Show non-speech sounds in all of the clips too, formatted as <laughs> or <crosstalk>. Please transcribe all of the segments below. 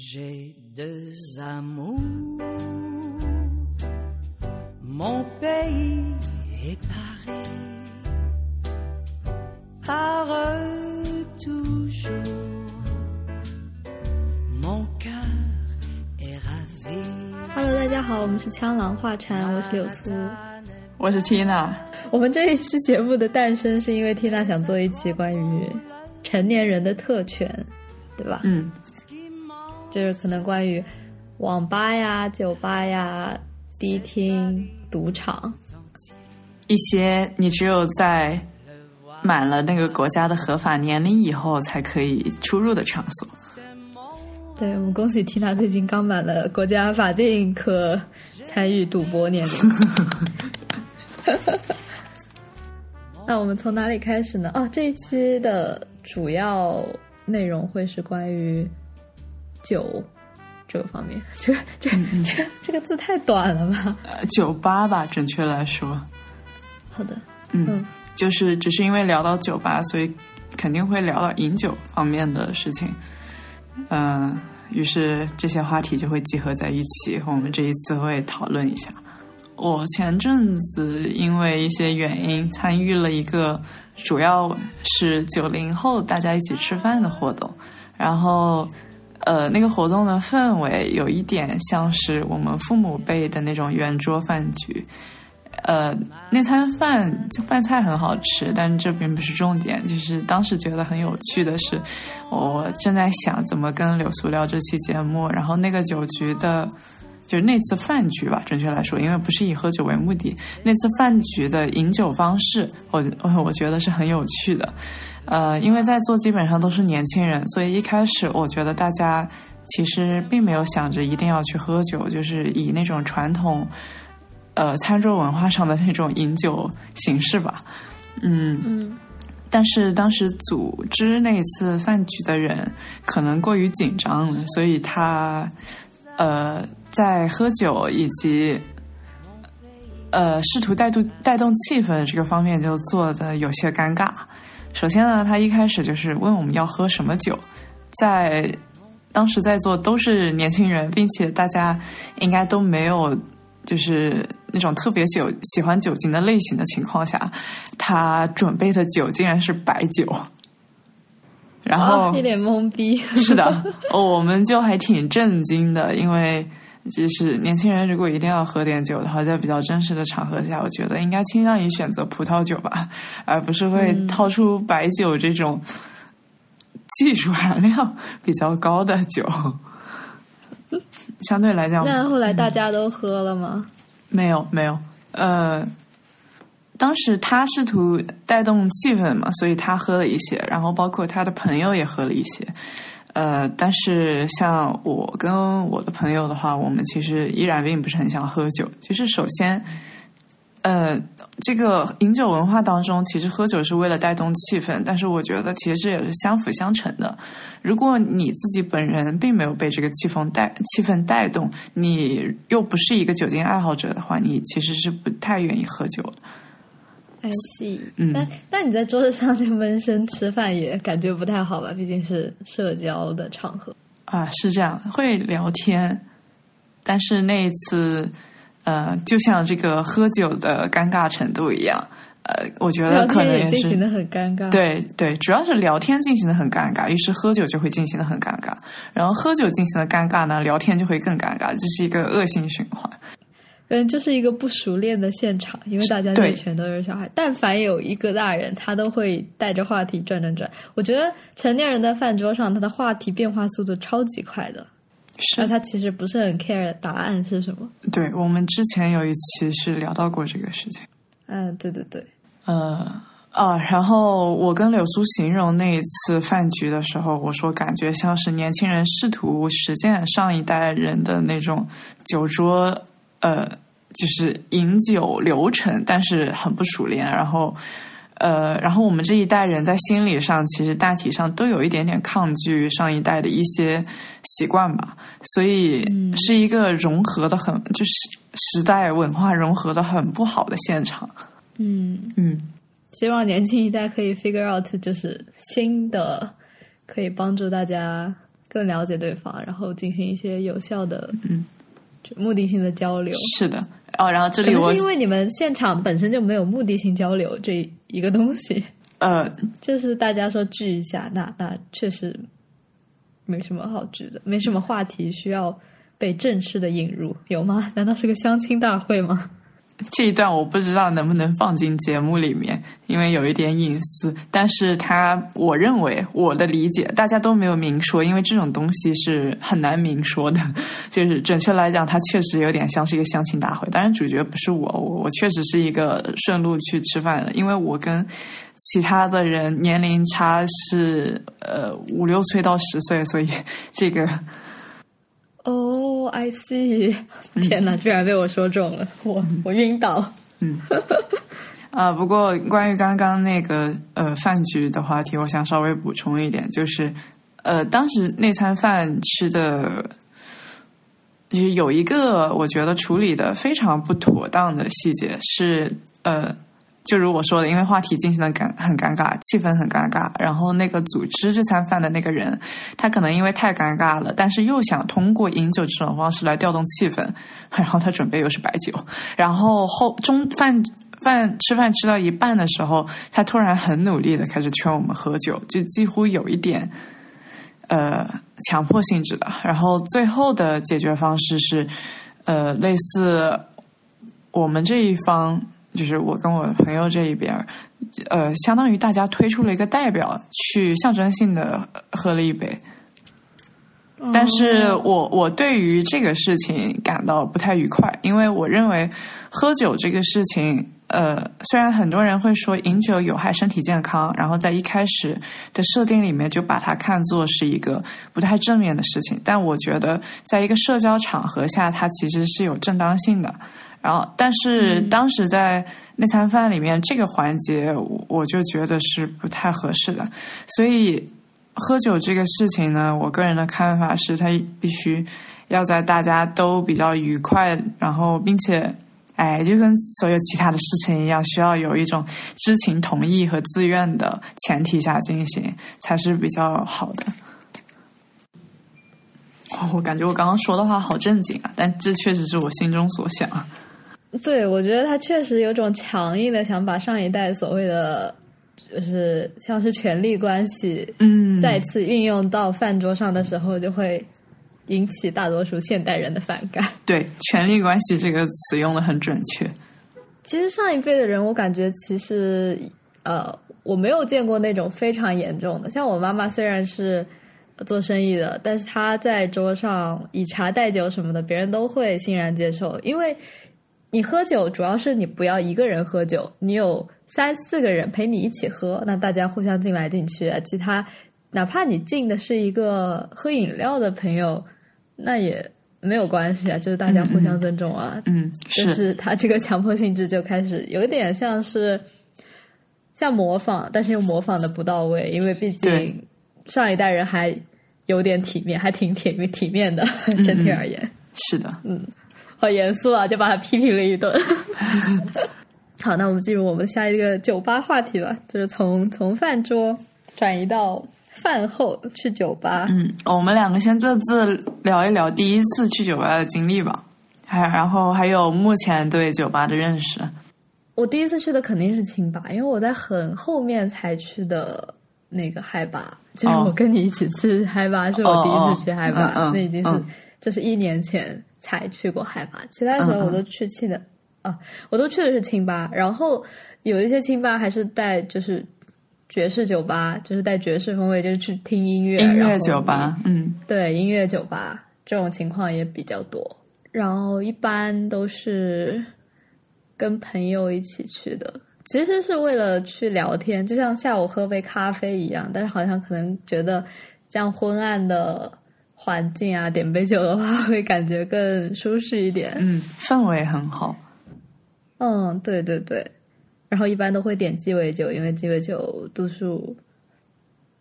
J'ai deux amours, mon pays est Paris, par eux toujours, mon cœur est ravi. Hello，大家好，我们是枪狼画禅，我是柳苏。我是 Tina，我们这一期节目的诞生是因为 Tina 想做一期关于成年人的特权，对吧？嗯，就是可能关于网吧呀、酒吧呀、迪厅、赌场，一些你只有在满了那个国家的合法年龄以后才可以出入的场所。对我们恭喜 Tina 最近刚满了国家法定可参与赌博年龄。<laughs> <laughs> 那我们从哪里开始呢？哦，这一期的主要内容会是关于酒这个方面。这个这个这这个字太短了吧？呃，酒吧吧，准确来说，好的，嗯，嗯就是只是因为聊到酒吧，所以肯定会聊到饮酒方面的事情。嗯、于是这些话题就会集合在一起，我们这一次会讨论一下。我前阵子因为一些原因参与了一个主要是九零后大家一起吃饭的活动，然后呃，那个活动的氛围有一点像是我们父母辈的那种圆桌饭局。呃，那餐饭饭菜很好吃，但这并不是重点。就是当时觉得很有趣的是，我正在想怎么跟柳苏聊这期节目，然后那个酒局的，就是那次饭局吧，准确来说，因为不是以喝酒为目的，那次饭局的饮酒方式，我我觉得是很有趣的。呃，因为在座基本上都是年轻人，所以一开始我觉得大家其实并没有想着一定要去喝酒，就是以那种传统。呃，餐桌文化上的那种饮酒形式吧，嗯，嗯但是当时组织那一次饭局的人可能过于紧张了，所以他呃在喝酒以及呃试图带动带动气氛这个方面就做的有些尴尬。首先呢，他一开始就是问我们要喝什么酒，在当时在座都是年轻人，并且大家应该都没有就是那种特别酒喜欢酒精的类型的情况下，他准备的酒竟然是白酒，然后、啊一脸懵逼。是的，<laughs> 哦我们就还挺震惊的，因为就是年轻人如果一定要喝点酒的话，在比较真实的场合下，我觉得应该倾向于选择葡萄酒吧，<laughs> 而不是会掏出白酒这种技术含量比较高的酒。<laughs> 相对来讲，那后来大家都喝了吗？没有没有，呃，当时他试图带动气氛嘛，所以他喝了一些，然后包括他的朋友也喝了一些，呃，但是像我跟我的朋友的话，我们其实依然并不是很想喝酒。其实首先，呃，这个饮酒文化当中，其实喝酒是为了带动气氛，但是我觉得其实这也是相辅相成的。如果你自己本人并没有被这个气氛带气氛带动，你又不是一个酒精爱好者的话，你其实是不太愿意喝酒的。I see，嗯但但你在桌子上就闷声吃饭也感觉不太好吧？毕竟是社交的场合。啊，是这样，会聊天，但是那一次，呃，就像这个喝酒的尴尬程度一样，呃，我觉得可能也天也进行是。的很尴尬。，对对，主要是聊天进行的很尴尬，于是喝酒就会进行的很尴尬，然后喝酒进行的尴尬呢，聊天就会更尴尬，这是一个恶性循环。嗯，就是一个不熟练的现场，因为大家对那全都是小孩。但凡有一个大人，他都会带着话题转转转。我觉得成年人在饭桌上，他的话题变化速度超级快的，是而他其实不是很 care 答案是什么。对，我们之前有一期是聊到过这个事情。嗯，对对对，呃啊，然后我跟柳苏形容那一次饭局的时候，我说感觉像是年轻人试图实践上一代人的那种酒桌，呃，就是饮酒流程，但是很不熟练。然后，呃，然后我们这一代人在心理上其实大体上都有一点点抗拒上一代的一些习惯吧，所以是一个融合的很，就是时代文化融合的很不好的现场。嗯，嗯。希望年轻一代可以 figure out 就是新的可以帮助大家更了解对方，然后进行一些有效的嗯就目的性的交流。是的。哦，然后这里我是因为你们现场本身就没有目的性交流这一个东西，呃，就是大家说聚一下，那那确实没什么好聚的，没什么话题需要被正式的引入，有吗？难道是个相亲大会吗？<laughs> 这一段我不知道能不能放进节目里面，因为有一点隐私。但是他，我认为我的理解，大家都没有明说，因为这种东西是很难明说的。<laughs> 就是准确来讲，它确实有点像是一个相亲大会。当然，主角不是我，我我确实是一个顺路去吃饭的，因为我跟其他的人年龄差是呃五六岁到十岁，所以这个哦、i <laughs> see！天哪，居然被我说中了，我我晕倒。嗯啊，不过关于刚刚那个呃饭局的话题，我想稍微补充一点，就是呃当时那餐饭吃的，就是有一个我觉得处理的非常不妥当的细节是呃。就如我说的，因为话题进行的尴很尴尬，气氛很尴尬，然后那个组织这餐饭的那个人，他可能因为太尴尬了，但是又想通过饮酒这种方式来调动气氛，然后他准备又是白酒，然后后中饭饭吃饭吃到一半的时候，他突然很努力的开始劝我们喝酒，就几乎有一点呃强迫性质的。然后最后的解决方式是呃类似我们这一方。就是我跟我朋友这一边，呃，相当于大家推出了一个代表，去象征性的喝了一杯。但是我我对于这个事情感到不太愉快，因为我认为喝酒这个事情，呃，虽然很多人会说饮酒有害身体健康，然后在一开始的设定里面就把它看作是一个不太正面的事情，但我觉得在一个社交场合下，它其实是有正当性的。然后，但是当时在那餐饭里面，这个环节我我就觉得是不太合适的，所以。喝酒这个事情呢，我个人的看法是，它必须要在大家都比较愉快，然后并且，哎，就跟所有其他的事情一样，需要有一种知情同意和自愿的前提下进行，才是比较好的。哦，我感觉我刚刚说的话好正经啊，但这确实是我心中所想。对，我觉得他确实有种强硬的想把上一代所谓的。就是像是权力关系，嗯，再次运用到饭桌上的时候，就会引起大多数现代人的反感。对，权力关系这个词用的很准确。其实上一辈的人，我感觉其实呃，我没有见过那种非常严重的。像我妈妈虽然是做生意的，但是她在桌上以茶代酒什么的，别人都会欣然接受。因为你喝酒，主要是你不要一个人喝酒，你有。三四个人陪你一起喝，那大家互相进来进去，其他哪怕你进的是一个喝饮料的朋友，那也没有关系啊，就是大家互相尊重啊。嗯，就是他这个强迫性质就开始有点像是像模仿，但是又模仿的不到位，因为毕竟上一代人还有点体面，还挺体面体面的，整体而言。是的，嗯，好严肃啊，就把他批评了一顿。<laughs> 好，那我们进入我们下一个酒吧话题了，就是从从饭桌转移到饭后去酒吧。嗯，我们两个先各自聊一聊第一次去酒吧的经历吧，还然后还有目前对酒吧的认识。我第一次去的肯定是清吧，因为我在很后面才去的那个嗨吧，就是我跟你一起去嗨吧，是我第一次去嗨吧，那已经是这是一年前才去过海吧，其他时候我都去气的。啊，我都去的是清吧，然后有一些清吧还是带就是爵士酒吧，就是带爵士风味，就是去听音乐。音乐酒吧，嗯，对，音乐酒吧这种情况也比较多。然后一般都是跟朋友一起去的，其实是为了去聊天，就像下午喝杯咖啡一样。但是好像可能觉得这样昏暗的环境啊，点杯酒的话会感觉更舒适一点。嗯，氛围很好。嗯，对对对，然后一般都会点鸡尾酒，因为鸡尾酒度数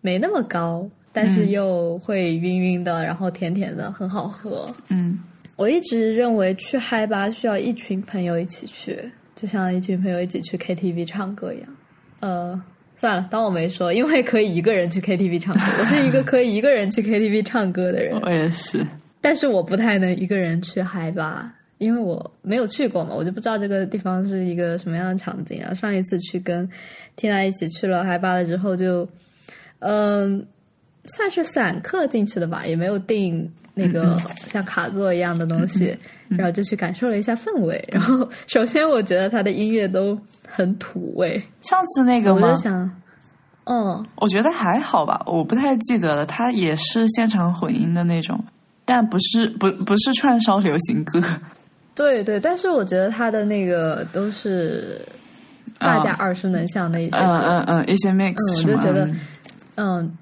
没那么高，但是又会晕晕的，然后甜甜的，很好喝。嗯，我一直认为去嗨吧需要一群朋友一起去，就像一群朋友一起去 KTV 唱歌一样。呃，算了，当我没说，因为可以一个人去 KTV 唱歌，我是一个可以一个人去 KTV 唱歌的人，<laughs> 我也是。但是我不太能一个人去嗨吧，因为我没有去过嘛，我就不知道这个地方是一个什么样的场景。然后上一次去跟缇娜一起去了嗨吧了之后就，嗯，算是散客进去的吧，也没有订那个像卡座一样的东西，然后就去感受了一下氛围。然后首先我觉得他的音乐都很土味，上次那个吗我就？想，嗯，我觉得还好吧，我不太记得了。他也是现场混音的那种，但不是不不是串烧流行歌。<laughs> 对对，但是我觉得他的那个都是大家耳熟能详的一些歌，嗯嗯嗯，一些 mix 嗯，我就觉得嗯，嗯，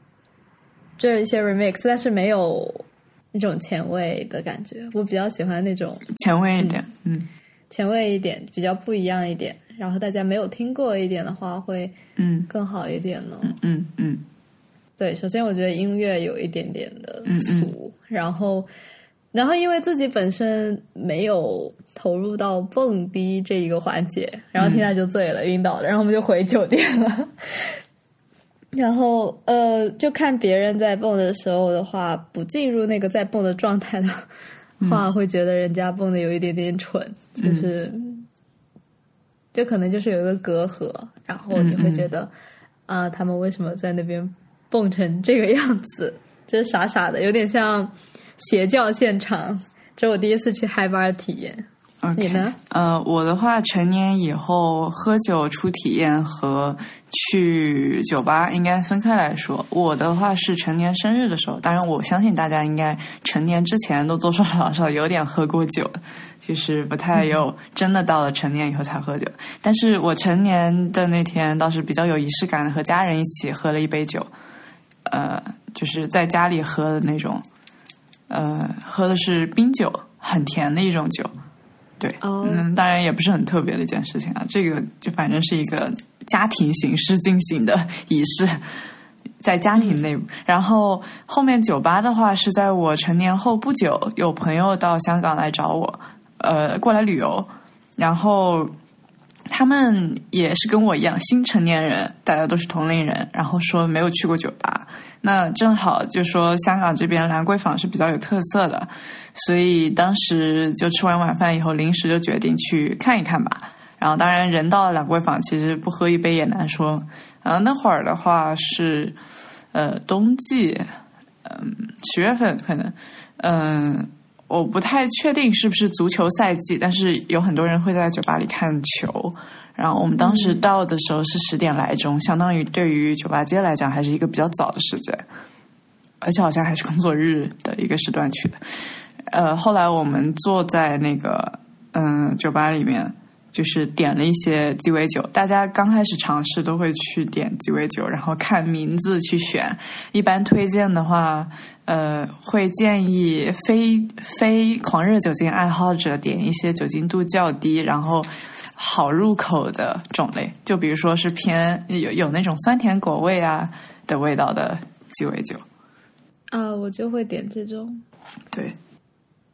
这一些 remix，但是没有那种前卫的感觉。我比较喜欢那种前卫一点，嗯前卫一点、比较不一样一点，然后大家没有听过一点的话，会嗯更好一点呢。嗯嗯对，首先我觉得音乐有一点点的嗯嗯俗，然后，然后因为自己本身没有投入到蹦迪这一个环节，然后嗯听他就醉了，晕倒了，然后我们就回酒店了。然后呃，就看别人在蹦的时候的话，不进入那个在蹦的状态的嗯话，会觉得人家蹦的有一点点蠢，就是，就可能就是有一个隔阂，然后你会觉得啊、他们为什么在那边蹦成这个样子？<laughs> 就是傻傻的，有点像邪教现场。这是我第一次去嗨吧的体验。你呢？呃，我的话，成年以后喝酒初体验和去酒吧应该分开来说。我的话是成年生日的时候，当然我相信大家应该成年之前都多多少少有点喝过酒，就是不太有真的到了成年以后才喝酒。<laughs> 但是我成年的那天倒是比较有仪式感的，和家人一起喝了一杯酒，呃，就是在家里喝的那种，呃，喝的是冰酒，很甜的一种酒。对，哦。嗯，当然也不是很特别的一件事情啊，这个就反正是一个家庭形式进行的仪式，<laughs> 在家庭内部。然后后面酒吧的话，是在我成年后不久，有朋友到香港来找我，呃，过来旅游，然后他们也是跟我一样新成年人，大家都是同龄人，然后说没有去过酒吧。那正好就说香港这边兰桂坊是比较有特色的，所以当时就吃完晚饭以后，临时就决定去看一看吧。然后当然人到了兰桂坊，其实不喝一杯也难说。然后那会儿的话是呃冬季，嗯十月份可能，嗯。我不太确定是不是足球赛季，但是有很多人会在酒吧里看球。然后我们当时到的时候是十点来钟，相当于对于酒吧街来讲还是一个比较早的时间，而且好像还是工作日的一个时段去的。呃，后来我们坐在那个嗯酒吧里面，就是点了一些鸡尾酒。大家刚开始尝试都会去点鸡尾酒，然后看名字去选。一般推荐的话，呃，会建议非非狂热酒精爱好者点一些酒精度较低，然后好入口的种类。就比如说是偏有有那种酸甜果味啊的味道的鸡尾酒。啊，我就会点这种。对，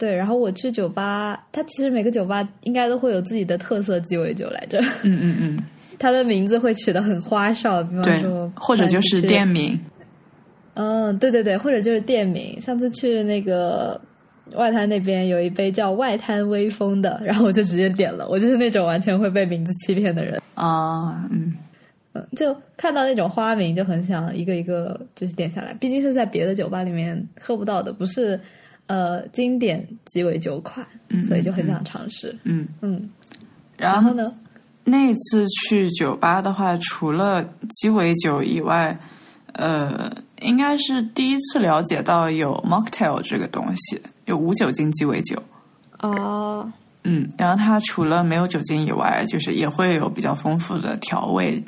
对，然后我去酒吧，它其实每个酒吧应该都会有自己的特色鸡尾酒来着，嗯嗯嗯，<laughs> 它的名字会取得很花哨，比方对说，或者就是店名。嗯，对对对，或者就是店名。上次去那个外滩那边有一杯叫外滩微风的，然后我就直接点了。我就是那种完全会被名字欺骗的人，啊，嗯嗯，就看到那种花名就很想一个一个就是点下来。毕竟是在别的酒吧里面喝不到的，不是呃经典鸡尾酒款，嗯所以就很想尝试。嗯，嗯，然后呢？那一次去酒吧的话，除了鸡尾酒以外，呃，应该是第一次了解到有 mocktail 这个东西，有无酒精鸡尾酒。哦，嗯，然后它除了没有酒精以外，就是也会有比较丰富的调味。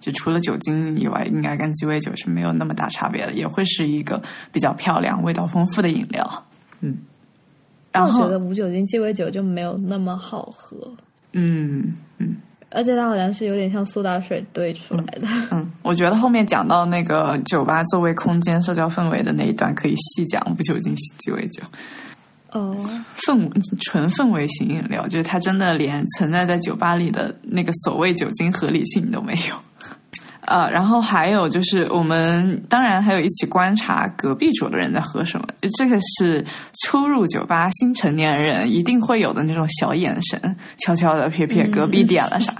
就除了酒精以外，应该跟鸡尾酒是没有那么大差别的，也会是一个比较漂亮、味道丰富的饮料。嗯，然后我觉得无酒精鸡尾酒就没有那么好喝，嗯嗯。而且它好像是有点像苏打水兑出来的。嗯，我觉得后面讲到那个酒吧作为空间社交氛围的那一段，可以细讲无酒精鸡尾酒，哦，氛纯氛围型饮料，就是它真的连存在在酒吧里的那个所谓酒精合理性都没有。呃，然后还有就是，我们当然还有一起观察隔壁桌的人在喝什么，这个是初入酒吧新成年人一定会有的那种小眼神，悄悄的瞥瞥隔壁点了啥，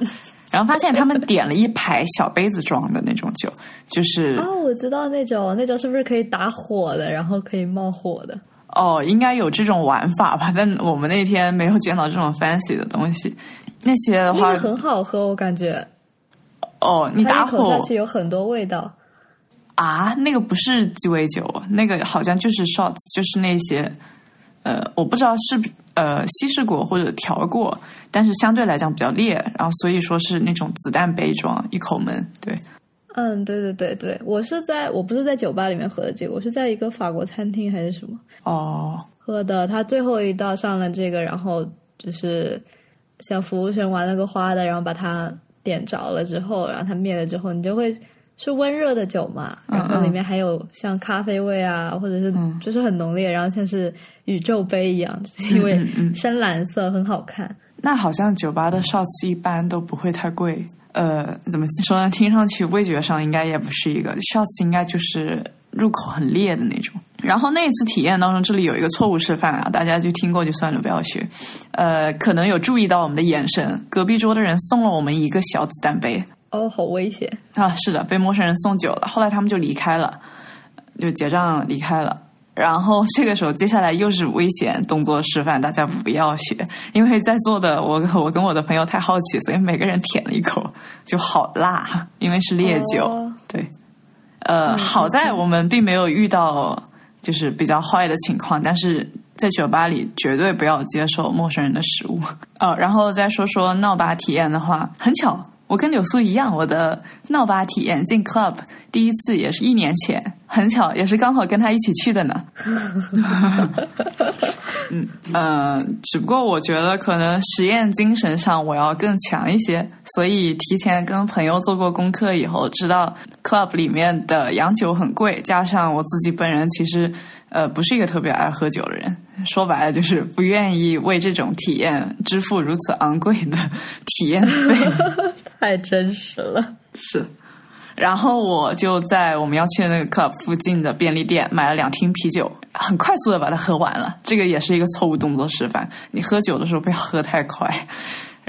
然后发现他们点了一排小杯子装的那种酒，就是哦，我知道那种那种是不是可以打火的，然后可以冒火的？哦，应该有这种玩法吧，但我们那天没有见到这种 fancy 的东西。那些的话那个，很好喝，我感觉哦，你打火下火去有很多味道。啊？那个不是鸡尾酒，那个好像就是 shots，就是那些呃，我不知道是不呃稀释过或者调过，但是相对来讲比较烈，然后所以说是那种子弹杯装，一口闷。对，嗯，对对对对，我是在我不是在酒吧里面喝的这个，我是在一个法国餐厅还是什么哦，喝的。他最后一道上了这个，然后就是像服务生玩了个花的，然后把它点着了之后，然后它灭了之后，你就会是温热的酒嘛，嗯然后里面还有像咖啡味啊，或者是就是很浓烈，然后像是宇宙杯一样，因为深蓝色很好看。那好像酒吧的 shots 一般都不会太贵。呃，怎么说呢？听上去味觉上应该也不是一个 shots，应该就是入口很烈的那种。然后那一次体验当中，这里有一个错误示范啊，大家就听过就算了，不要学。呃，可能有注意到我们的眼神，隔壁桌的人送了我们一个小子弹杯哦，好危险！啊，是的，被陌生人送酒了。后来他们就离开了，就结账离开了。然后这个时候，接下来又是危险动作示范，大家不要学，因为在座的我，<laughs> 我跟我的朋友太好奇，所以每个人舔了一口，就好辣，因为是烈酒。哦对，呃，好在我们并没有遇到就是比较坏的情况，但是在酒吧里绝对不要接受陌生人的食物。呃，然后再说说闹吧体验的话，很巧。我跟柳苏一样，我的闹吧体验进 club 第一次也是一年前，很巧，也是刚好跟他一起去的呢。<laughs> 嗯呃，只不过我觉得可能实验精神上我要更强一些，所以提前跟朋友做过功课以后，知道 club 里面的洋酒很贵，加上我自己本人其实呃不是一个特别爱喝酒的人，说白了就是不愿意为这种体验支付如此昂贵的 <laughs> 体验费。太真实了。是，然后我就在我们要去的那个 club 附近的便利店买了两听啤酒，很快速的把它喝完了。这个也是一个错误动作示范，你喝酒的时候不要喝太快。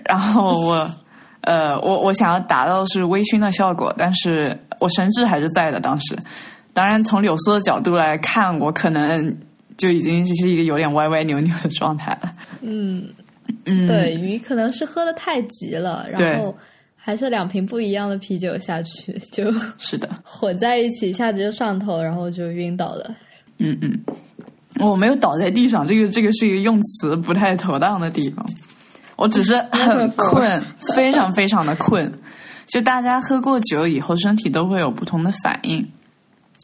然后我，呃，我我想要达到的是微醺的效果，但是我神智还是在的。当时，当然从柳苏的角度来看，我可能就已经是一个有点歪歪扭扭的状态了。嗯，嗯，对你可能是喝的太急了，然对后还是两瓶不一样的啤酒下去，就是的。<laughs> 混在一起，一下子就上头，然后就晕倒了。嗯嗯，我没有倒在地上，这个这个是一个用词不太妥当的地方。我只是很困，非常非常的困。就大家喝过酒以后，身体都会有不同的反应。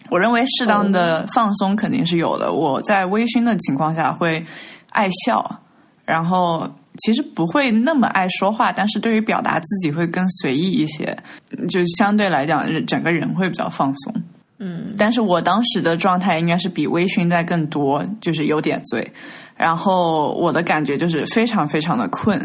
我认为适当的放松肯定是有的。我在微醺的情况下会爱笑，然后其实不会那么爱说话，但是对于表达自己会更随意一些，就相对来讲整个人会比较放松。嗯，但是我当时的状态应该是比微醺在更多，就是有点醉，然后我的感觉就是非常非常的困。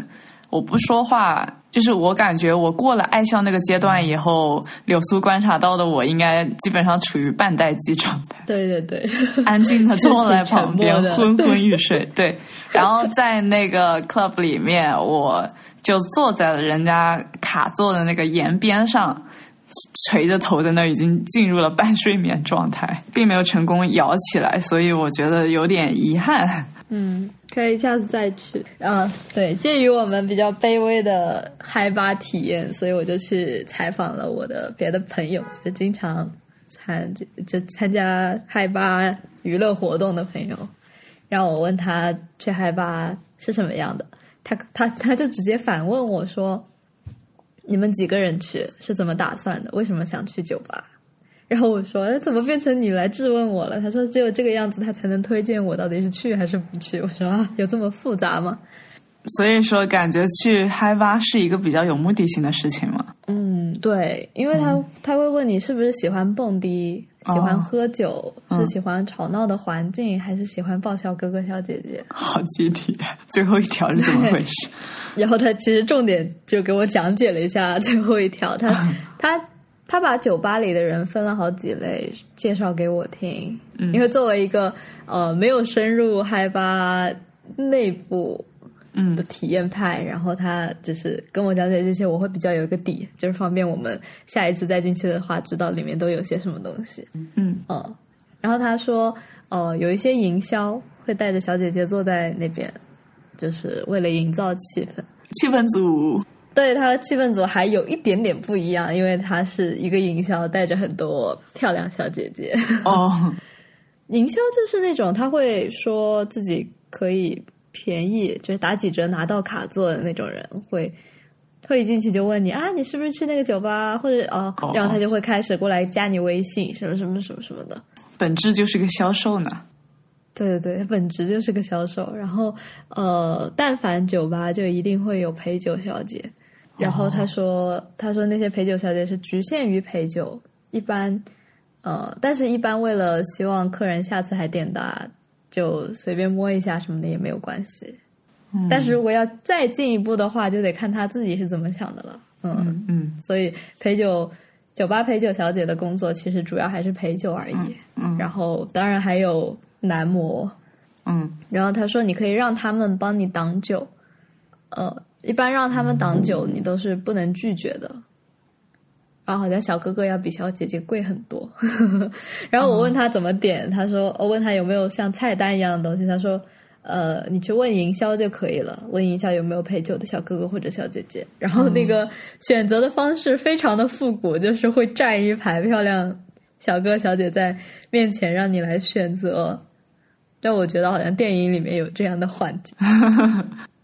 我不说话，就是我感觉我过了爱笑那个阶段以后，柳苏观察到的我应该基本上处于半待机状态，对对对，安静的坐在 <laughs> 旁边昏昏欲睡。对，然后在那个 club 里面，我就坐在了人家卡座的那个沿边上。垂着头在那儿，已经进入了半睡眠状态，并没有成功摇起来，所以我觉得有点遗憾。嗯，可以下次再去。啊，对，鉴于我们比较卑微的嗨吧体验，所以我就去采访了我的别的朋友，就经常参就参加嗨吧娱乐活动的朋友，让我问他去嗨吧是什么样的，他他他就直接反问我说：“你们几个人去？是怎么打算的？为什么想去酒吧？”然后我说：“哎怎么变成你来质问我了？”他说：“只有这个样子，他才能推荐我到底是去还是不去。”我说：“啊，有这么复杂吗所以说，感觉去嗨吧是一个比较有目的性的事情嘛。？”嗯，对，因为他、他会问你是不是喜欢蹦迪，喜欢喝酒，嗯是喜欢吵闹的环境，还是喜欢爆笑哥哥小姐姐？<laughs> 好具体，最后一条是怎么回事？<laughs> 然后他其实重点就给我讲解了一下最后一条，他 <laughs> 他他把酒吧里的人分了好几类，介绍给我听。嗯因为作为一个呃没有深入嗨吧内部嗯的体验派，然后他就是跟我讲解这些，我会比较有一个底，就是方便我们下一次再进去的话，知道里面都有些什么东西。嗯嗯，然后他说，呃，有一些营销会带着小姐姐坐在那边，就是为了营造气氛。气氛组，对，他的气氛组还有一点点不一样，因为他是一个营销，带着很多漂亮小姐姐。哦，<laughs> 营销就是那种他会说自己可以便宜，就是打几折拿到卡座的那种人，会会一进去就问你啊，你是不是去那个酒吧，或者哦，哦然后他就会开始过来加你微信，什么什么什么什么的。本质就是个销售呢。对对对，本质就是个销售。然后呃，但凡酒吧就一定会有陪酒小姐。然后他说，他说那些陪酒小姐是局限于陪酒，一般呃，但是一般为了希望客人下次还点的，就随便摸一下什么的也没有关系。嗯但是如果要再进一步的话，就得看他自己是怎么想的了。嗯，嗯所以陪酒酒吧陪酒小姐的工作其实主要还是陪酒而已。嗯然后当然还有男模，嗯然后他说你可以让他们帮你挡酒，呃，一般让他们挡酒你都是不能拒绝的。然后好像小哥哥要比小姐姐贵很多，<laughs> 然后我问他怎么点，他说我问他有没有像菜单一样的东西，他说呃你去问营销就可以了，问营销有没有陪酒的小哥哥或者小姐姐，然后那个选择的方式非常的复古，就是会站一排漂亮小哥小姐在面前让你来选择，但我觉得好像电影里面有这样的环节。<laughs>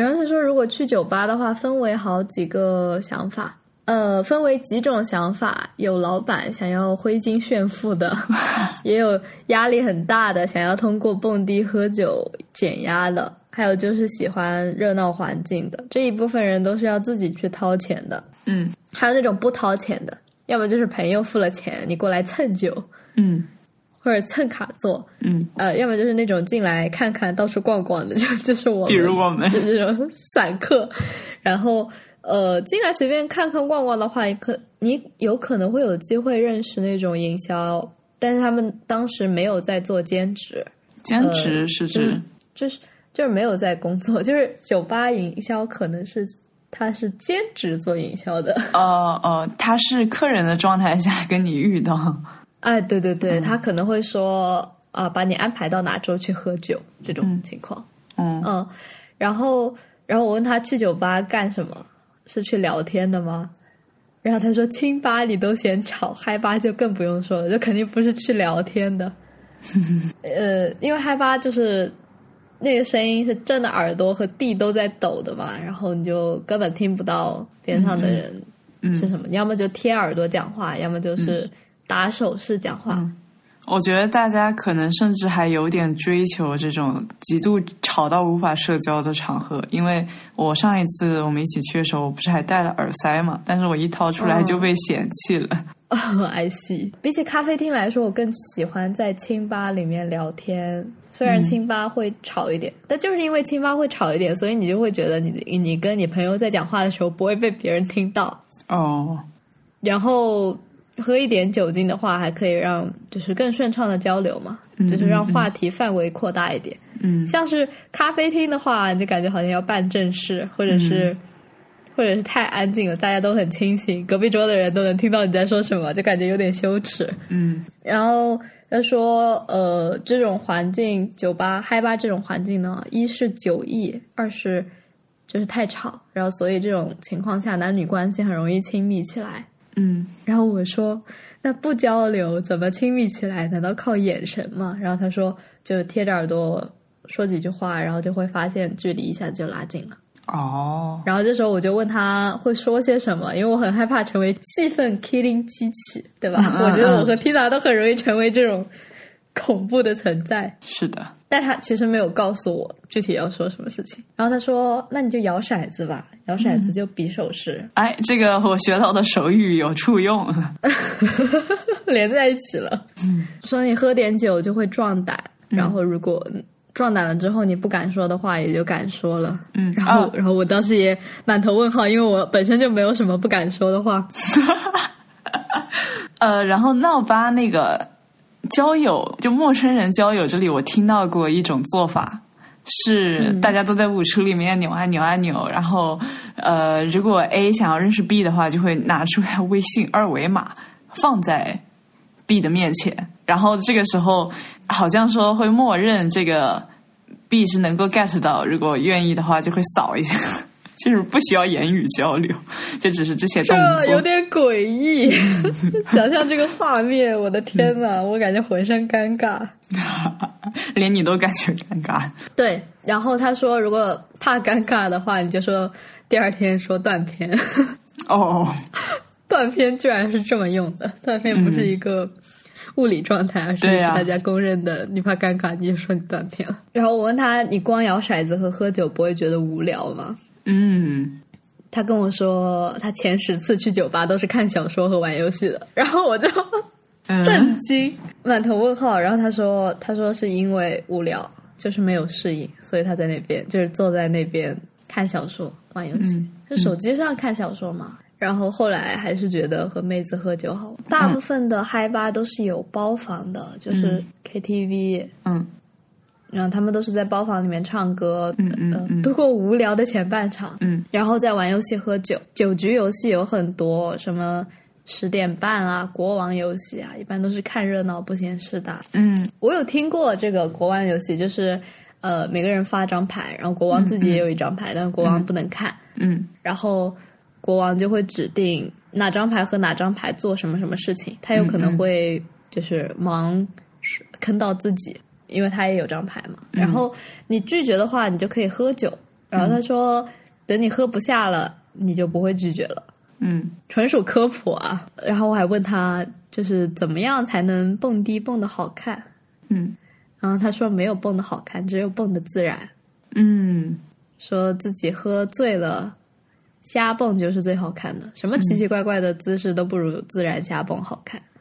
然后他说，如果去酒吧的话，分为好几个想法，呃，分为几种想法，有老板想要挥金炫富的，<laughs> 也有压力很大的，想要通过蹦迪喝酒减压的，还有就是喜欢热闹环境的。这一部分人都是要自己去掏钱的，嗯。还有那种不掏钱的，要么就是朋友付了钱，你过来蹭酒嗯或者蹭卡座，嗯，呃，要么就是那种进来看看、到处逛逛的，就就是我们，比如我们就这种散客。然后呃，进来随便看看逛逛的话，可你有可能会有机会认识那种营销，但是他们当时没有在做兼职，兼职是指就是就是就是没有在工作，就是酒吧营销可能是他是兼职做营销的。哦哦，他是客人的状态下跟你遇到，哎，对对对，他可能会说啊、把你安排到哪周去喝酒这种情况。嗯嗯，然后然后我问他去酒吧干什么，是去聊天的吗？然后他说清吧你都嫌吵，嗨吧就更不用说了，就肯定不是去聊天的。<laughs> 呃，因为嗨吧就是那个声音是震的耳朵和地都在抖的嘛，然后你就根本听不到边上的人嗯是什么，你要么就贴耳朵讲话，要么就是打手势讲话。我觉得大家可能甚至还有点追求这种极度吵到无法社交的场合，因为我上一次我们一起去的时候，我不是还戴了耳塞嘛，但是我一掏出来哦就被嫌弃了。<laughs> I see。比起咖啡厅来说，我更喜欢在清吧里面聊天。虽然清吧会吵一点，但就是因为清吧会吵一点，所以你就会觉得你你跟你朋友在讲话的时候不会被别人听到。哦，然后喝一点酒精的话，还可以让就是更顺畅的交流嘛，嗯就是让话题范围扩大一点。嗯像是咖啡厅的话，你就感觉好像要办正事，或者是、或者是太安静了，大家都很清醒，隔壁桌的人都能听到你在说什么，就感觉有点羞耻。嗯然后要说，呃，这种环境，酒吧、嗨吧这种环境呢，一是酒意，二是就是太吵，然后所以这种情况下，男女关系很容易亲密起来。嗯然后我说，那不交流怎么亲密起来？难道靠眼神吗？然后他说，就贴着耳朵说几句话，然后就会发现距离一下子就拉近了。哦，然后这时候我就问他会说些什么，因为我很害怕成为气氛 <laughs> killing 机器，对吧？嗯嗯我觉得我和 Tina 都很容易成为这种恐怖的存在。是的，但他其实没有告诉我具体要说什么事情。然后他说：“那你就摇骰子吧，摇骰子就比手势，哎，这个我学到的手语有处用。<laughs> 连在一起了。嗯说你喝点酒就会壮胆，然后如果壮胆了之后你不敢说的话，也就敢说了。嗯然后、啊然后我当时也满头问号，因为我本身就没有什么不敢说的话。<laughs> 呃，然后闹吧那个交友，就陌生人交友，这里我听到过一种做法，是大家都在舞池里面扭啊扭啊扭，然后呃，如果 A 想要认识 B 的话，就会拿出来微信二维码放在 B 的面前，然后这个时候好像说会默认这个 B 是能够 get 到，如果愿意的话就会扫一下。就是不需要言语交流，就只是这些动作，这有点诡异。<laughs> 想象这个画面，我的天呐，我感觉浑身尴尬，<laughs> 连你都感觉尴尬。对，然后他说，如果怕尴尬的话，你就说第二天说断片。哦，断片居然是这么用的，断片不是一个物理状态，而是大家公认的。你怕尴尬，你就说你断片了。然后我问他，你光摇骰子和喝酒不会觉得无聊吗？嗯，他跟我说，他前十次去酒吧都是看小说和玩游戏的，然后我就震惊，满头问号。然后他说，他说是因为无聊，就是没有适应，所以他在那边就是坐在那边看小说、玩游戏，就手机上看小说嘛。然后后来还是觉得和妹子喝酒好。大部分的嗨吧都是有包房的，就是 KTV。嗯。然后他们都是在包房里面唱歌，嗯嗯，度过无聊的前半场，嗯，然后在玩游戏喝酒。酒局游戏有很多，什么十点半啊，国王游戏啊，一般都是看热闹不嫌事大。嗯，我有听过这个国王游戏，就是呃每个人发张牌，然后国王自己也有一张牌，但是国王不能看。嗯，然后国王就会指定哪张牌和哪张牌做什么什么事情，他有可能会就是忙坑到自己。因为他也有张牌嘛，然后你拒绝的话，你就可以喝酒。然后他说，等你喝不下了，你就不会拒绝了。嗯，纯属科普啊。然后我还问他，就是怎么样才能蹦迪蹦的好看？嗯，然后他说没有蹦的好看，只有蹦的自然。嗯，说自己喝醉了，瞎蹦就是最好看的，什么奇奇怪怪的姿势都不如自然瞎蹦好看。嗯，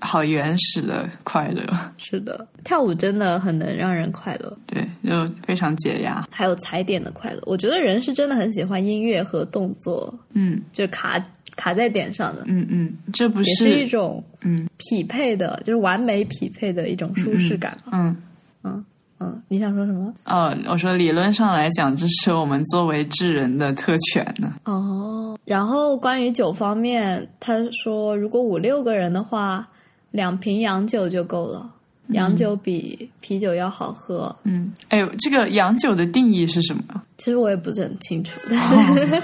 好原始的快乐。是的，跳舞真的很能让人快乐。对，就非常解压。还有踩点的快乐，我觉得人是真的很喜欢音乐和动作。嗯，就卡卡在点上的。嗯嗯，这不是也是一种嗯匹配的，就是完美匹配的一种舒适感嗯嗯。嗯，你想说什么？哦，我说理论上来讲，这是我们作为智人的特权呢。哦，然后关于酒方面，他说如果五六个人的话，两瓶洋酒就够了。洋酒比啤酒要好喝。嗯，哎呦，这个洋酒的定义是什么？其实我也不是很清楚，但是。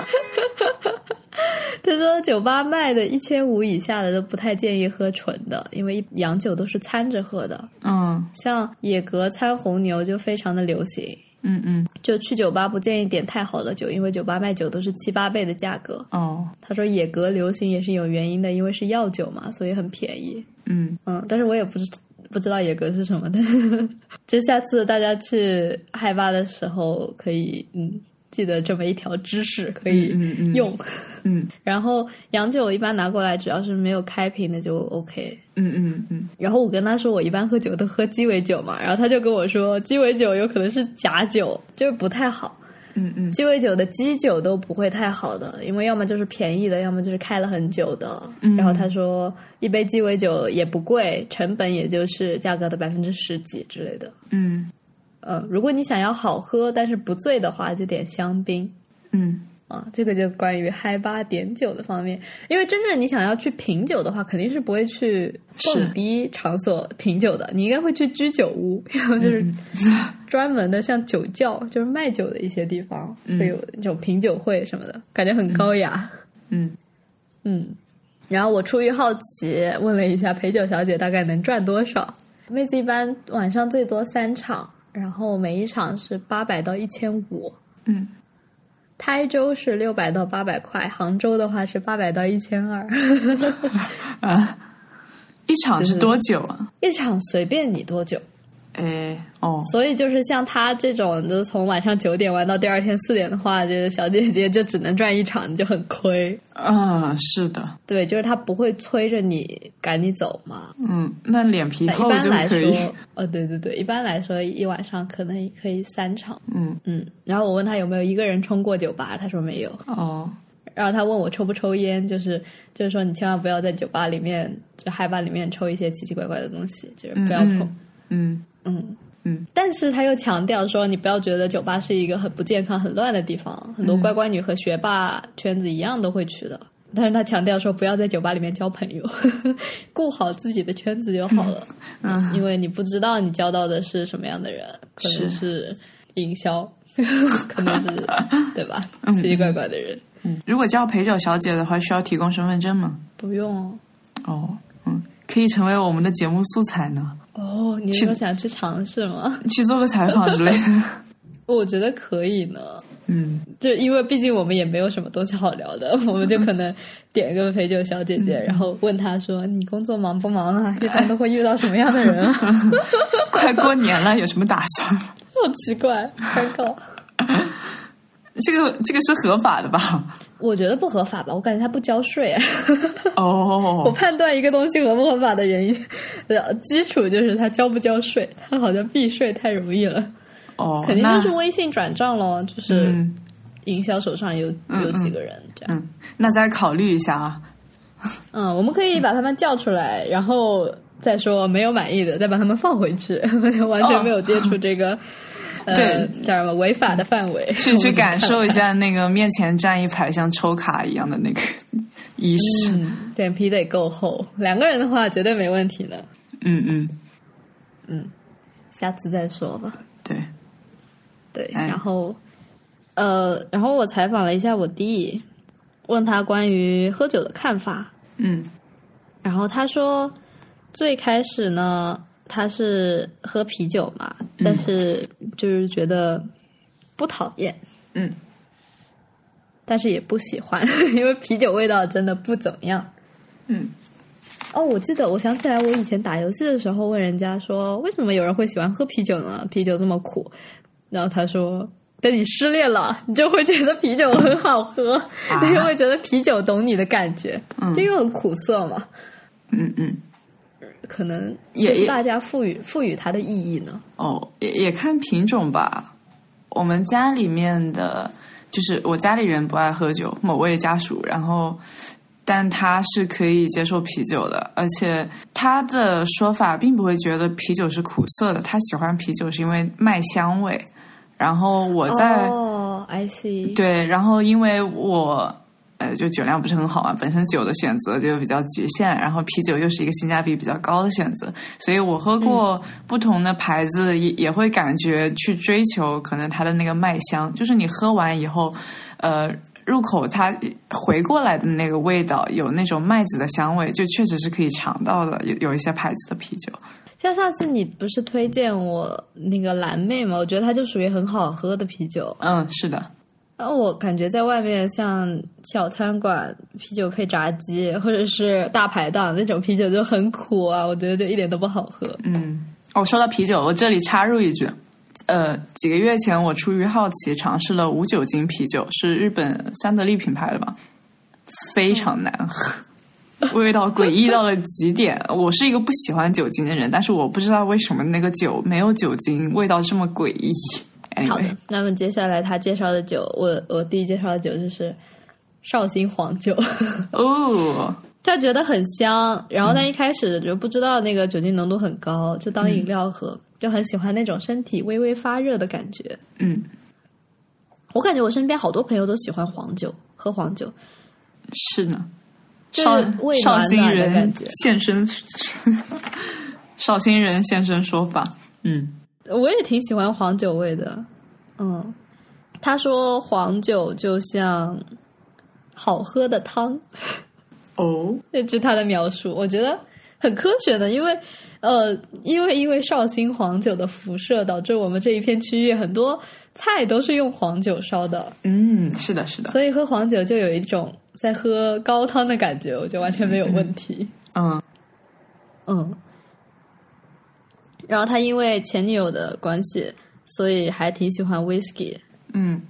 <laughs> 他说：“酒吧卖的一千五以下的都不太建议喝纯的，因为洋酒都是掺着喝的。嗯，像野格掺红牛就非常的流行。嗯嗯，就去酒吧不建议点太好的酒，因为酒吧卖酒都是七八倍的价格。哦，他说野格流行也是有原因的，因为是药酒嘛，所以很便宜。嗯嗯，但是我也不知不知道野格是什么，但是就下次大家去嗨吧的时候可以嗯。”记得这么一条知识可以用，嗯，<laughs> 然后洋酒一般拿过来，只要是没有开瓶的就 OK，嗯嗯嗯。然后我跟他说，我一般喝酒都喝鸡尾酒嘛，然后他就跟我说，鸡尾酒有可能是假酒，就是不太好，嗯嗯。鸡尾酒的基酒都不会太好的，因为要么就是便宜的，要么就是开了很久的。嗯然后他说，一杯鸡尾酒也不贵，成本也就是价格的百分之十几之类的，嗯。嗯，如果你想要好喝但是不醉的话，就点香槟。嗯，啊，这个就关于嗨吧点酒的方面，因为真正你想要去品酒的话，肯定是不会去蹦迪场所品酒的，你应该会去居酒屋，然 <laughs> 后就是专门的像酒窖，就是卖酒的一些地方，会有那种品酒会什么的，感觉很高雅。嗯。嗯，然后我出于好奇问了一下陪酒小姐大概能赚多少，妹子一般晚上最多三场。然后每一场是八百到一千五，嗯，台州是六百到八百块，杭州的话是八百到一千二，<laughs> 啊，一场是多久啊？<laughs> 一场随便你多久。哎哦，所以就是像他这种，就是从晚上九点玩到第二天四点的话，就是小姐姐就只能赚一场，你就很亏。啊，是的，对，就是他不会催着你赶你走嘛。嗯，那脸皮厚就可以。呃，对对对，一般来说一晚上可能可以三场。嗯嗯，然后我问他有没有一个人冲过酒吧，他说没有。哦，然后他问我抽不抽烟，就是就是说你千万不要在酒吧里面就嗨吧里面抽一些奇奇怪怪的东西，就是不要碰。嗯嗯嗯嗯嗯但是他又强调说，你不要觉得酒吧是一个很不健康、很乱的地方，很多乖乖女和学霸圈子一样都会去的。但是他强调说，不要在酒吧里面交朋友，<laughs> 顾好自己的圈子就好了。嗯因为你不知道你交到的是什么样的人，可能是是营销，<laughs> 可能是 <laughs> 对吧？嗯奇奇怪怪的人，嗯，如果叫陪酒小姐的话，需要提供身份证吗？不用哦。哦，嗯，可以成为我们的节目素材呢，哦，你是说想去尝试吗？<laughs> 去做个采访之类的。<laughs> 我觉得可以呢。嗯 <laughs> 就因为毕竟我们也没有什么东西好聊的，我们就可能点一个陪酒小姐姐，然后问她说：“你工作忙不忙啊？一般都会遇到什么样的人啊？”快过年了，有什么打算？好奇怪，尴尬。这个这个是合法的吧？我觉得不合法吧，我感觉他不交税、啊。我哦，<laughs> 判断一个东西合不合法的原因，呃，基础就是他交不交税。他好像避税太容易了，哦，肯定就是微信转账咯，就是嗯营销手上有嗯有几个人这样。嗯，那再考虑一下啊。嗯，我们可以把他们叫出来，然后再说没有满意的，再把他们放回去，<laughs> 就完全没有接触这个、呃对叫什么违法的范围，<laughs> 去去感受一下那个面前站一排像抽卡一样的那个 <laughs> 仪式。嗯，脸皮得够厚，两个人的话绝对没问题的。嗯嗯，下次再说吧。对，对，哎然后呃，然后我采访了一下我弟，问他关于喝酒的看法，嗯然后他说最开始呢，他是喝啤酒嘛，但是就是觉得不讨厌，嗯。但是也不喜欢，<laughs> 因为啤酒味道真的不怎么样。嗯。哦，我记得，我想起来，我以前打游戏的时候问人家说，为什么有人会喜欢喝啤酒呢？啤酒这么苦，然后他说，等你失恋了，你就会觉得啤酒很好喝，啊。<laughs> 你就会觉得啤酒懂你的感觉，嗯。这个很苦涩嘛，嗯嗯，可能也是大家赋予赋予它的意义呢。哦，也也看品种吧。我们家里面的，就是我家里人不爱喝酒，某位家属，然后。但他是可以接受啤酒的，而且他的说法并不会觉得啤酒是苦涩的，他喜欢啤酒是因为麦香味。然后我在、哦，I see，对，然后因为我呃就酒量不是很好啊，本身酒的选择就比较局限，然后啤酒又是一个性价比比较高的选择，所以我喝过不同的牌子也也会感觉去追求可能它的那个麦香，就是你喝完以后，呃。入口它回过来的那个味道，有那种麦子的香味，就确实是可以尝到的。有有一些牌子的啤酒，像上次你不是推荐我那个蓝妹吗？我觉得它就属于很好喝的啤酒。嗯，是的，然后我感觉在外面像小餐馆啤酒配炸鸡，或者是大排档那种啤酒就很苦啊，我觉得就一点都不好喝。嗯，我，说到啤酒，我这里插入一句，呃，几个月前我出于好奇尝试了无酒精啤酒，是日本三得利品牌的吧，非常难喝，味道诡异到了极点。我是一个不喜欢酒精的人，但是我不知道为什么那个酒没有酒精，味道这么诡异。好的，那么接下来他介绍的酒，我我第一介绍的酒就是绍兴黄酒，哦，<laughs> 他觉得很香，然后他一开始就不知道那个酒精浓度很高，就当饮料喝，就很喜欢那种身体微微发热的感觉。嗯，我感觉我身边好多朋友都喜欢黄酒，喝黄酒。是呢，就是绍胃绍兴人感觉。现身，<laughs> 绍兴人现身说法，嗯。我也挺喜欢黄酒味的，嗯。他说黄酒就像好喝的汤，哦，<laughs> 这是他的描述，我觉得很科学的，因为呃，因为因为绍兴黄酒的辐射，导致我们这一片区域很多菜都是用黄酒烧的，嗯，是的，是的，所以喝黄酒就有一种在喝高汤的感觉，我觉得完全没有问题。嗯。嗯，然后他因为前女友的关系，所以还挺喜欢 whisky，嗯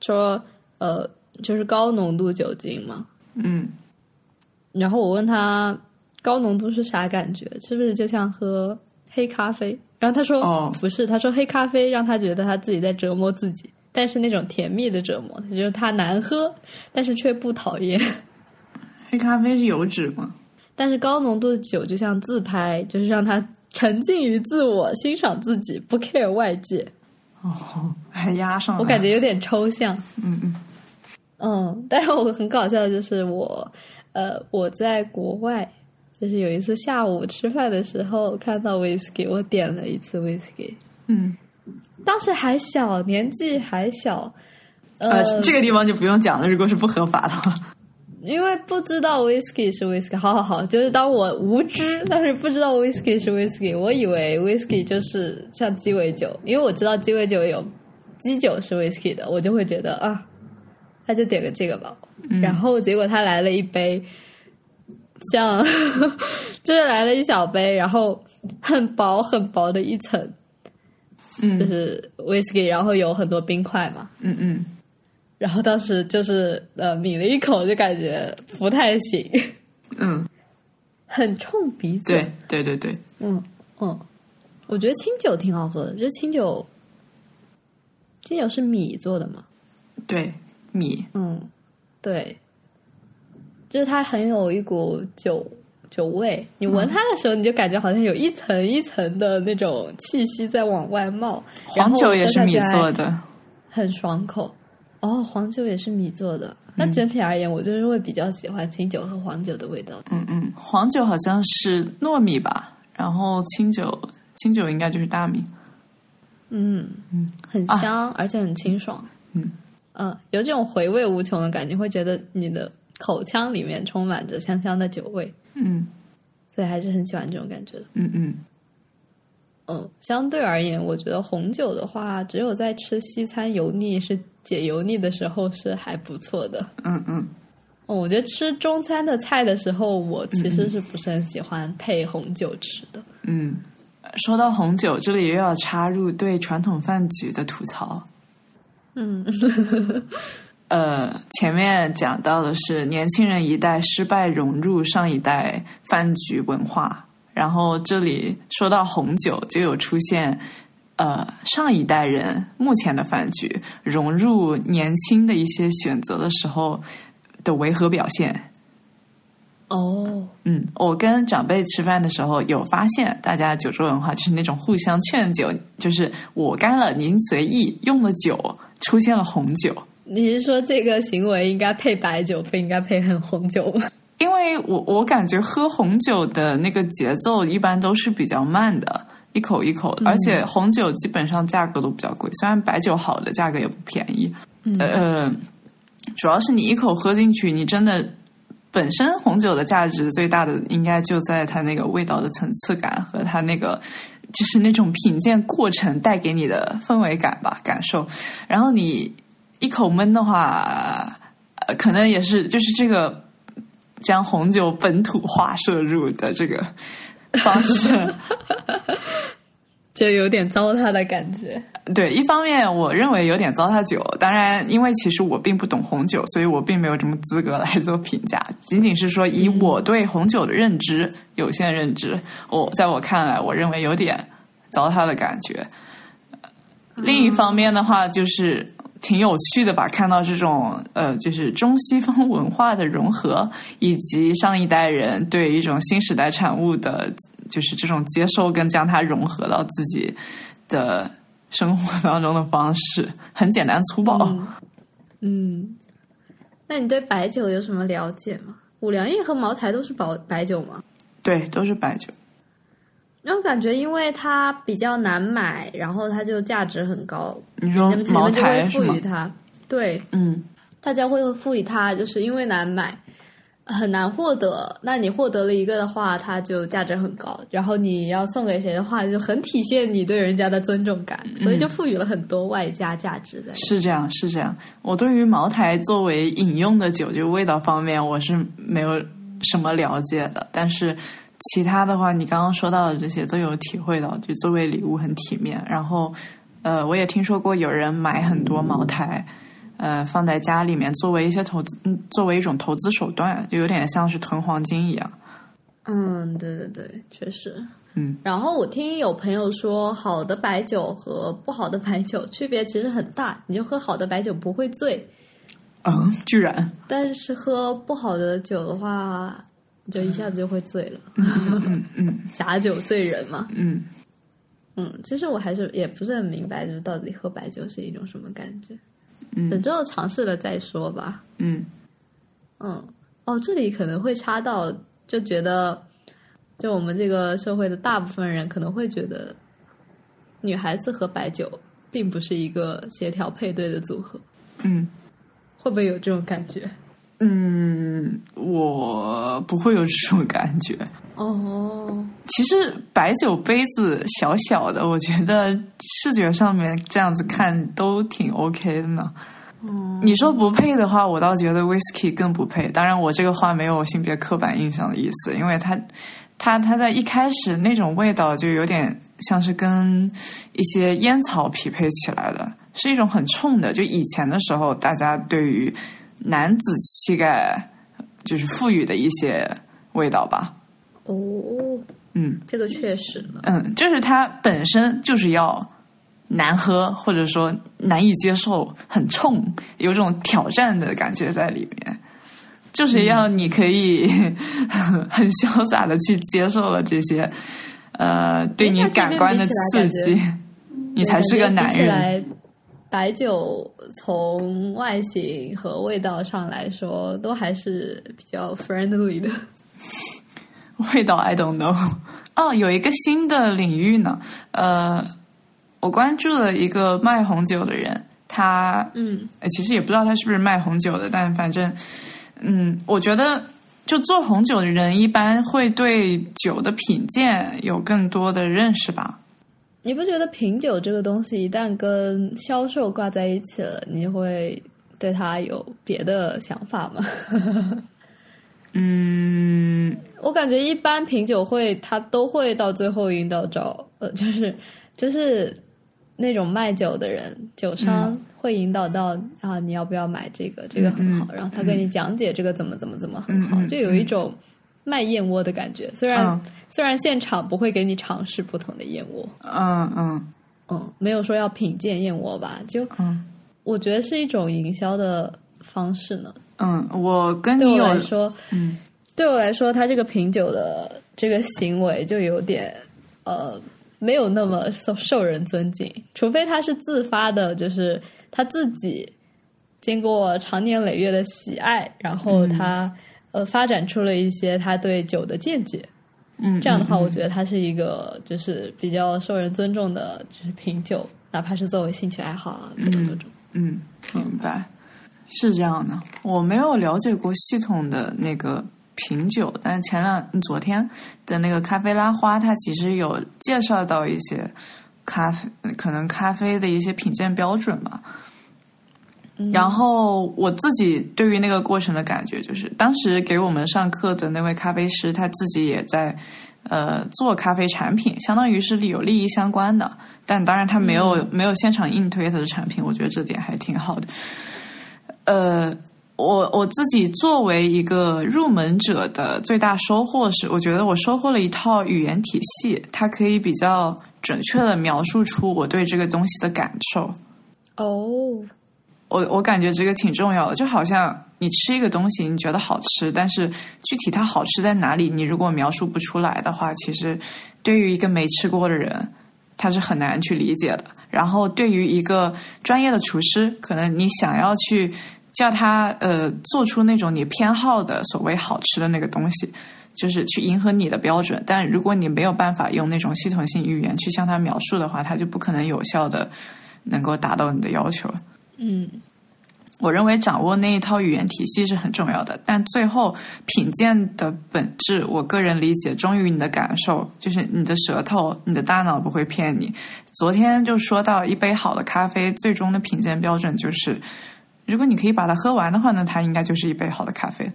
说呃就是高浓度酒精嘛。嗯，然后我问他高浓度是啥感觉，是不是就像喝黑咖啡？然后他说、哦不是，他说黑咖啡让他觉得他自己在折磨自己，但是那种甜蜜的折磨，就是它难喝，但是却不讨厌。黑咖啡是油脂吗？<laughs> 但是高浓度的酒就像自拍，就是让他沉浸于自我，欣赏自己，不 care 外界。哦，还压上了。我感觉有点抽象。嗯嗯嗯，但是我很搞笑的就是我，呃，我在国外，就是有一次下午吃饭的时候看到 whisky，我点了一次 whisky，嗯，当时还小，年纪还小，呃，呃，这个地方就不用讲了，如果是不合法的话。因为不知道 whisky 是 whisky，好好好，就是当我无知，但是不知道 whisky 是 whisky，我以为 whisky 就是像鸡尾酒，因为我知道鸡尾酒有鸡酒是 whisky 的，我就会觉得啊，那就点个这个吧。然后结果他来了一杯，像 <laughs> 就是来了一小杯，然后很薄很薄的一层，嗯，就是 whisky，然后有很多冰块嘛。嗯嗯，然后当时就是呃抿了一口，就感觉不太行，嗯，很冲鼻子。对对对对，嗯嗯，我觉得清酒挺好喝的，就是清酒，清酒是米做的嘛？对米，嗯，对，就是它很有一股酒酒味，你闻它的时候，你就感觉好像有一层一层的那种气息在往外冒。黄酒也是米做的。很爽口。哦，黄酒也是米做的。那整体而言，我就是会比较喜欢清酒和黄酒的味道。嗯嗯，黄酒好像是糯米吧，然后清酒清酒应该就是大米。嗯嗯，很香，而且很清爽。嗯嗯，有这种回味无穷的感觉，会觉得你的口腔里面充满着香香的酒味，嗯所以还是很喜欢这种感觉的。嗯嗯嗯，相对而言，我觉得红酒的话，只有在吃西餐油腻是解油腻的时候是还不错的。嗯嗯，哦，我觉得吃中餐的菜的时候，我其实是不是很喜欢配红酒吃的。嗯，说到红酒，这里又要插入对传统饭局的吐槽。嗯 <laughs> 呃，前面讲到的是年轻人一代失败融入上一代饭局文化，然后这里说到红酒，就有出现呃上一代人目前的饭局融入年轻的一些选择的时候的违和表现。哦，嗯，我跟长辈吃饭的时候有发现，大家酒桌文化就是那种互相劝酒，就是我干了您随意，用了酒出现了红酒。你是说这个行为应该配白酒，不应该配很红酒吗？<laughs> 因为我我感觉喝红酒的那个节奏一般都是比较慢的，一口一口的，而且红酒基本上价格都比较贵，虽然白酒好的价格也不便宜，呃，主要是你一口喝进去，你真的本身红酒的价值最大的应该就在它那个味道的层次感和它那个就是那种品鉴过程带给你的氛围感吧感受，然后你一口闷的话，呃，可能也是就是这个。将红酒本土化摄入的这个方式，<laughs> 就有点糟蹋的感觉。对，一方面我认为有点糟蹋酒，当然，因为其实我并不懂红酒，所以我并没有什么资格来做评价。仅仅是说，以我对红酒的认知、有限认知，我在我看来，我认为有点糟蹋的感觉。另一方面的话，就是。挺有趣的吧？看到这种呃，就是中西方文化的融合，以及上一代人对一种新时代产物的，就是这种接受跟将它融合到自己的生活 <laughs> 当中的方式，很简单粗暴。嗯，嗯那你对白酒有什么了解吗？五粮液和茅台都是白白酒吗？对，都是白酒。然后感觉，因为它比较难买，然后它就价值很高。你说茅台是吗赋予？它，对，嗯大家会赋予它，就是因为难买，很难获得。那你获得了一个的话，它就价值很高。然后你要送给谁的话，就很体现你对人家的尊重感，所以就赋予了很多外加价值在。是这样，是这样。我对于茅台作为饮用的酒，就味道方面，我是没有什么了解的。但是其他的话，你刚刚说到的这些都有体会到，就作为礼物很体面。然后，呃，我也听说过有人买很多茅台，呃，放在家里面作为一些投资，嗯，作为一种投资手段，就有点像是囤黄金一样。嗯，对对对，确实。嗯然后我听有朋友说，好的白酒和不好的白酒区别其实很大。你就喝好的白酒不会醉，嗯，居然，但是喝不好的酒的话，你就一下子就会醉了。嗯嗯 <laughs> 假酒醉人嘛。嗯嗯，其实我还是也不是很明白，就是到底喝白酒是一种什么感觉。嗯。等之后尝试了再说吧。嗯。嗯，哦，这里可能会插到，就觉得，就我们这个社会的大部分人可能会觉得，女孩子喝白酒并不是一个协调配对的组合，嗯。会不会有这种感觉？嗯，我不会有这种感觉。哦，其实白酒杯子小小的，我觉得视觉上面这样子看都挺 OK 的呢。你说不配的话，我倒觉得 whisky 更不配。当然，我这个话没有性别刻板印象的意思，因为它它它在一开始那种味道就有点像是跟一些烟草匹配起来的，是一种很冲的。就以前的时候，大家对于男子气概就是赋予的一些味道吧。哦，嗯这个确实呢。嗯，就是它本身就是要难喝，或者说难以接受，很冲，有种挑战的感觉在里面。就是要你可以很潇洒的去接受了这些，呃，对你感官的刺激，你才是个男人。白酒从外形和味道上来说，都还是比较 friendly 的。<laughs> 味道 I don't know。哦，有一个新的领域呢，呃，我关注了一个卖红酒的人，他嗯呃其实也不知道他是不是卖红酒的，但反正，嗯，我觉得就做红酒的人一般会对酒的品鉴有更多的认识吧。你不觉得品酒这个东西一旦跟销售挂在一起了，你会对它有别的想法吗？<laughs> 嗯我感觉一般品酒会，它都会到最后引导找，呃，就是就是那种卖酒的人，酒商会引导到、啊，你要不要买这个？这个很好，嗯然后他跟你讲解这个怎么怎么怎么很好，就有一种卖燕窝的感觉。虽然、嗯虽然现场不会给你尝试不同的燕窝，嗯嗯。嗯，没有说要品鉴燕窝吧，就嗯。我觉得是一种营销的方式呢。嗯，我跟对我你有来说，嗯。对我来说，他这个品酒的这个行为就有点呃，没有那么受受人尊敬，除非他是自发的，就是他自己经过长年累月的喜爱，然后他、呃发展出了一些他对酒的见解。嗯，这样的话，嗯我觉得它是一个就是比较受人尊重的，就是品酒，哪怕是作为兴趣爱好啊，各种各种。嗯，明白，是这样的。我没有了解过系统的那个品酒，但是前两昨天的那个咖啡拉花，它其实有介绍到一些咖啡，可能咖啡的一些品鉴标准吧。然后我自己对于那个过程的感觉，就是当时给我们上课的那位咖啡师，他自己也在呃做咖啡产品，相当于是有利益相关的。但当然他没有、没有现场硬推他的产品，我觉得这点还挺好的。呃，我我自己作为一个入门者的最大收获是，我觉得我收获了一套语言体系，它可以比较准确的描述出我对这个东西的感受。哦，我我感觉这个挺重要的，就好像你吃一个东西，你觉得好吃，但是具体它好吃在哪里，你如果描述不出来的话，其实对于一个没吃过的人，他是很难去理解的。然后对于一个专业的厨师，可能你想要去叫他呃做出那种你偏好的所谓好吃的那个东西，就是去迎合你的标准。但如果你没有办法用那种系统性语言去向他描述的话，他就不可能有效的能够达到你的要求。嗯我认为掌握那一套语言体系是很重要的，但最后品鉴的本质，我个人理解忠于你的感受，就是你的舌头、你的大脑不会骗你。昨天就说到一杯好的咖啡，最终的品鉴标准就是，如果你可以把它喝完的话呢，它应该就是一杯好的咖啡。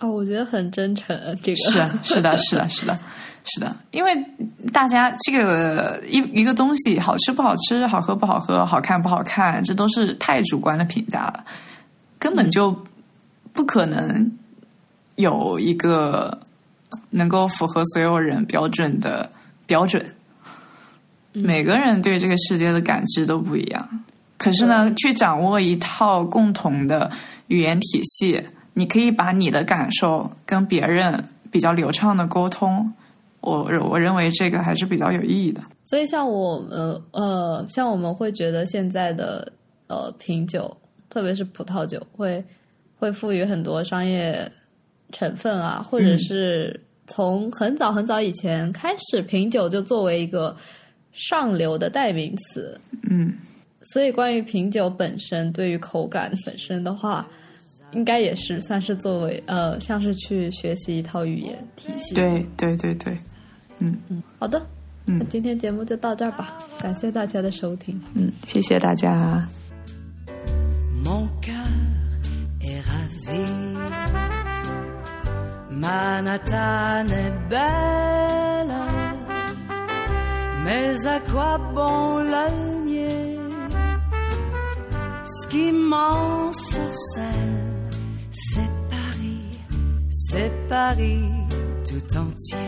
哦，我觉得很真诚，这个是啊，是的，是的，是的，是的，因为大家这个一一个东西好吃不好吃，好喝不好喝，好看不好看，这都是太主观的评价了，根本就不可能有一个能够符合所有人标准的标准，每个人对这个世界的感知都不一样。可是呢，去掌握一套共同的语言体系，你可以把你的感受跟别人比较流畅的沟通。我我认为这个还是比较有意义的。所以，像我们呃，像我们会觉得现在的呃品酒，特别是葡萄酒，会会赋予很多商业成分啊，或者是从很早很早以前开始，品酒就作为一个上流的代名词。嗯，所以关于品酒本身，对于口感本身的话，应该也是算是作为呃，像是去学习一套语言体系。对对对对，嗯嗯，好的，嗯那今天节目就到这儿吧，感谢大家的收听。嗯，谢谢大家。Mon cœur est ravi. Manhattan est belle, mais à quoi bon le nier? Ce qui m'ensorcelle, c'est Paris, c'est Paris tout entier.